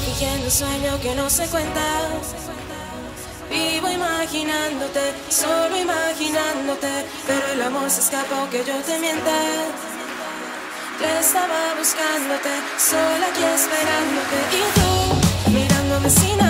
fingiendo un sueño que no se cuenta. Vivo imaginándote, solo imaginándote, pero el amor se escapó que yo te mienta. Estaba buscándote, sola aquí esperándote y tú mirándome sin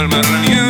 alma you.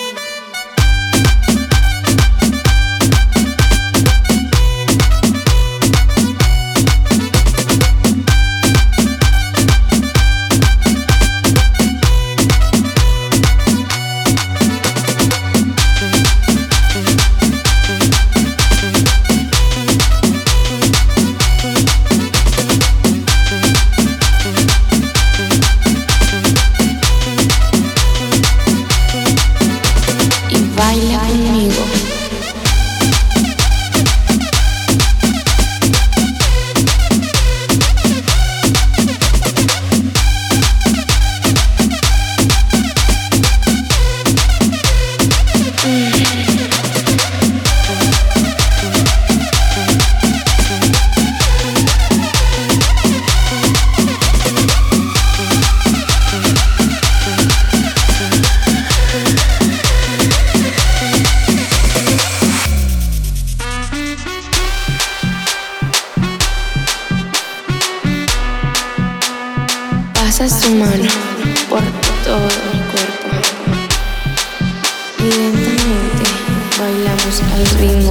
baile.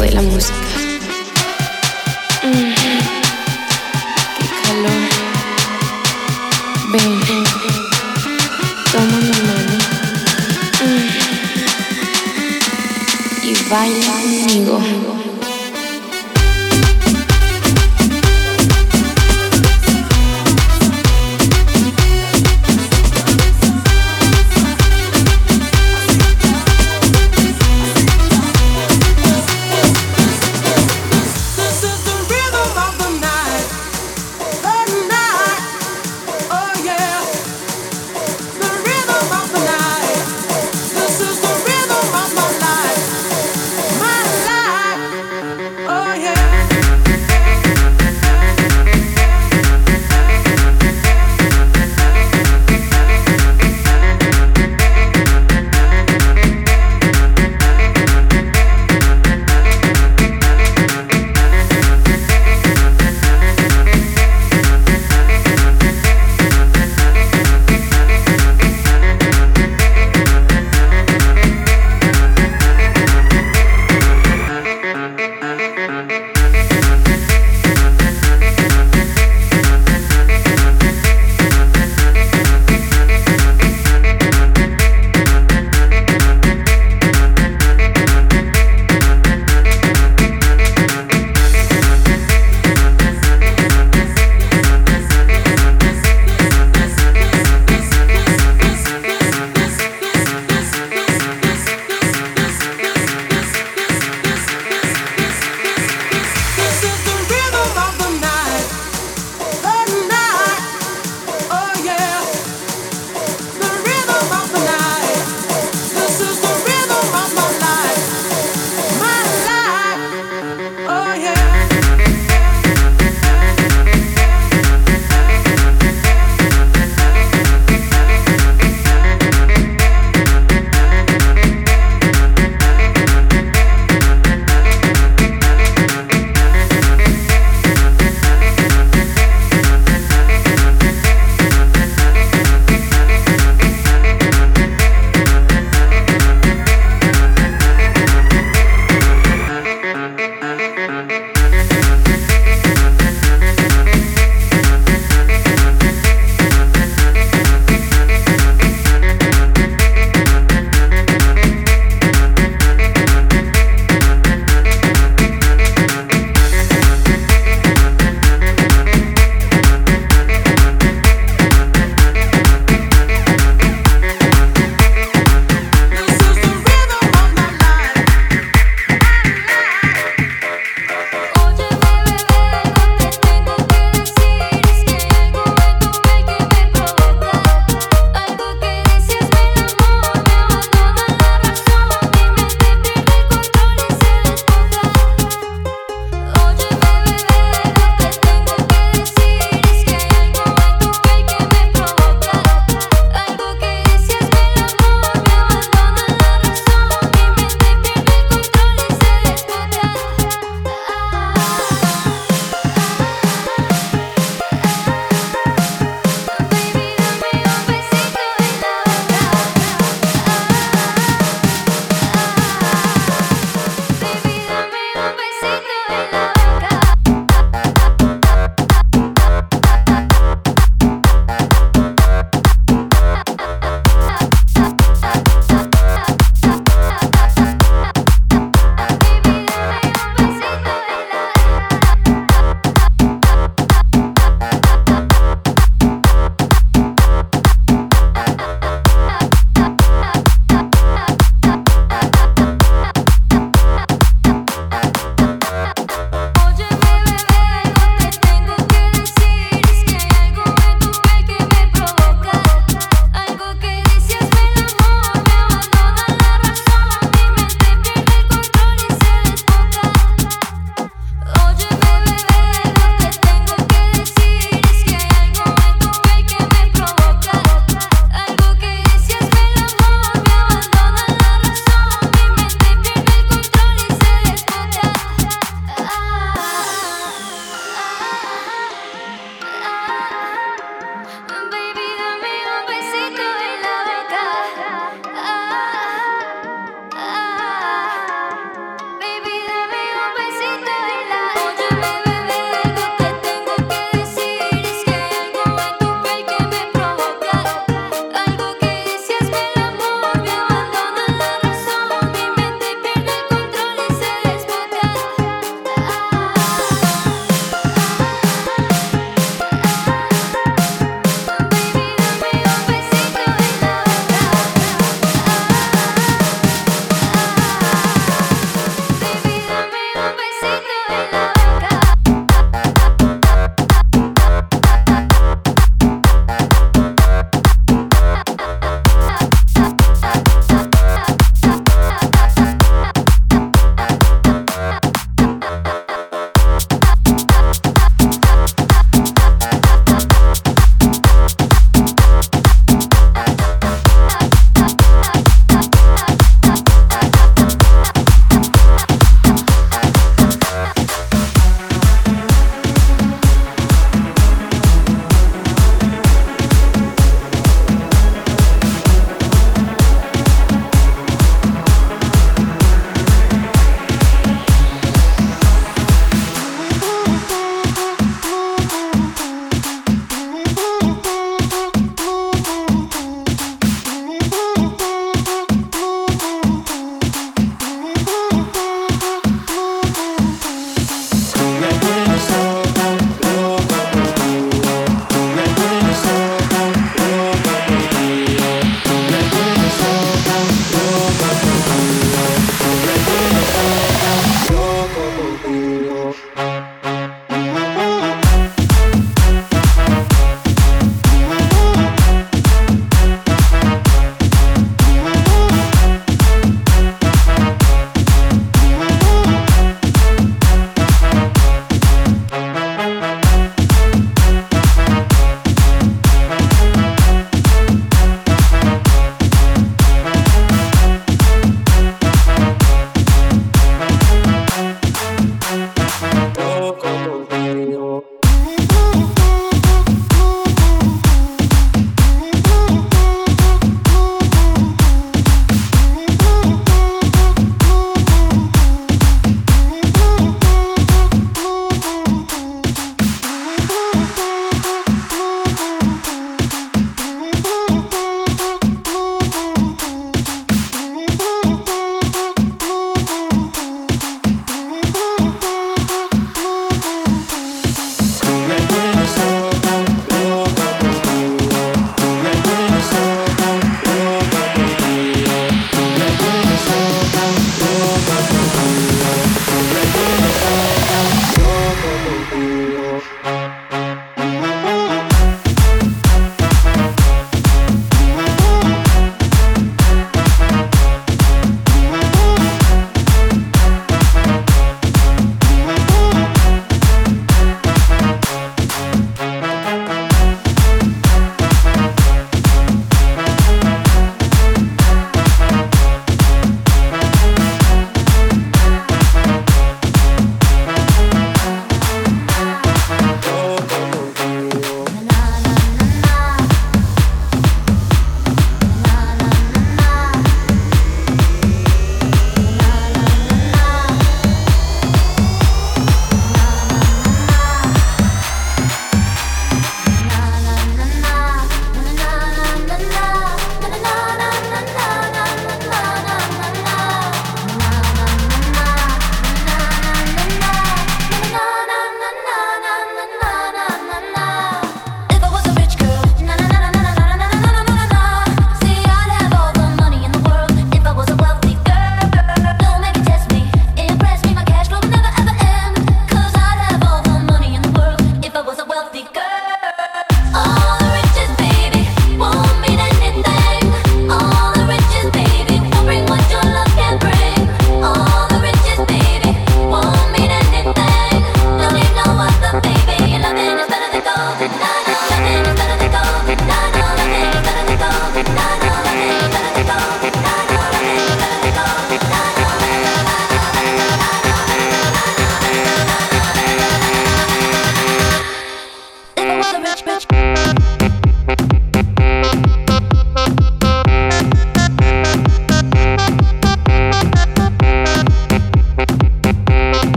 de la música. Qué calor. Ven, toma mi mano y baila conmigo.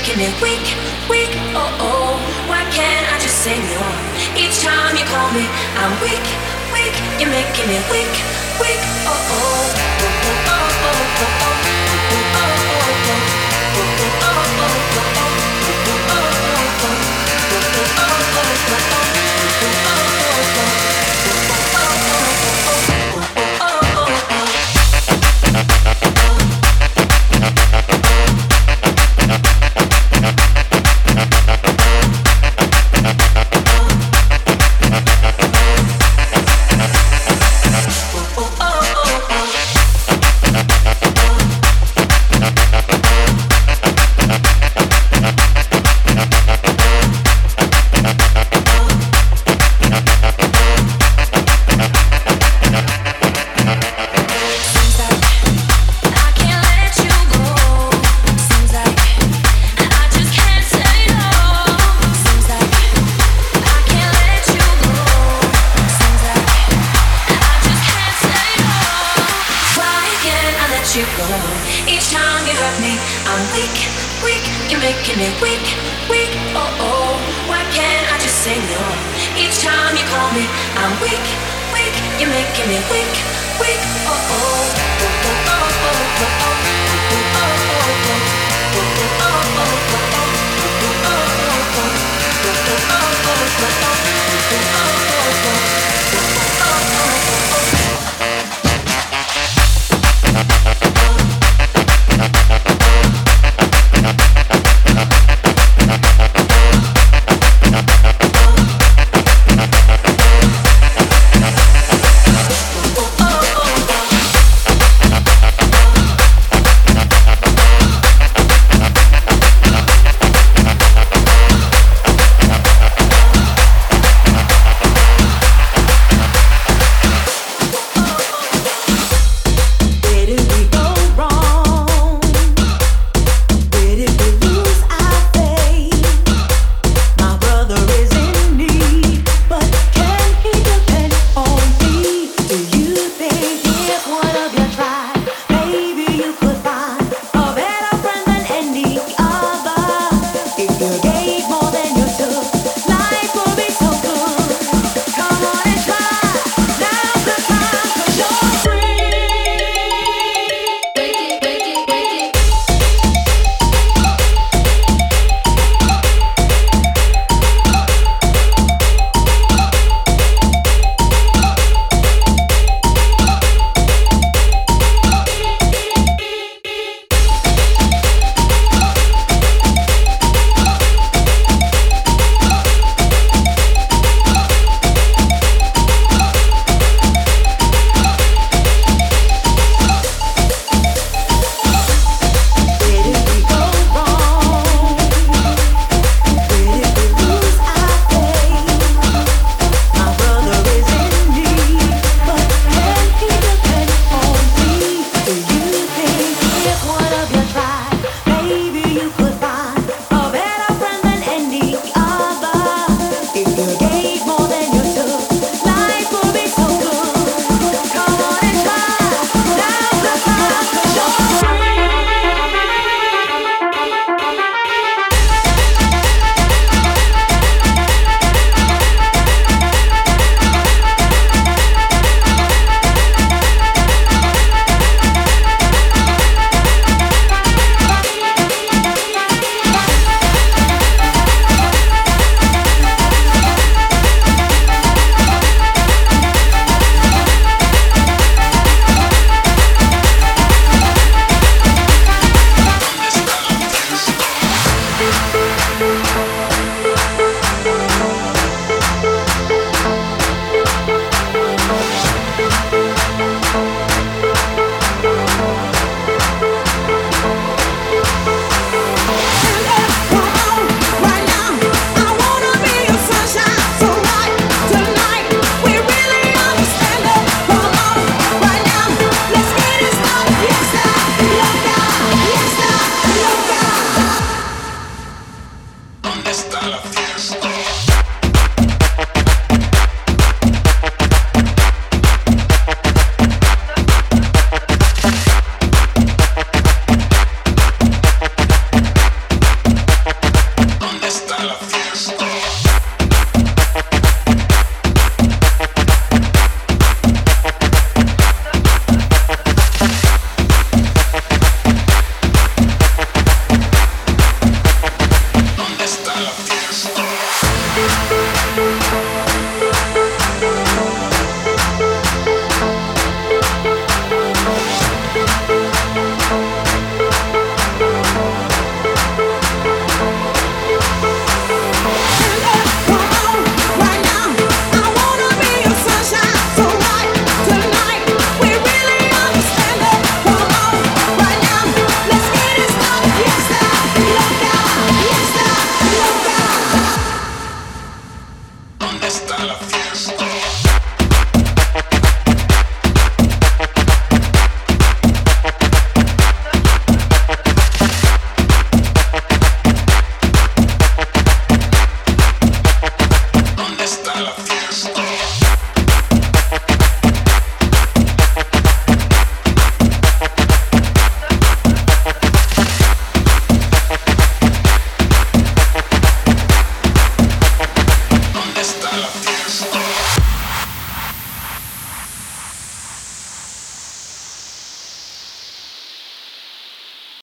making me weak, weak, oh oh. Why can't I just sing you on? Each time you call me, I'm weak, weak. You're making me weak, weak, oh oh. oh, oh, oh. Stop.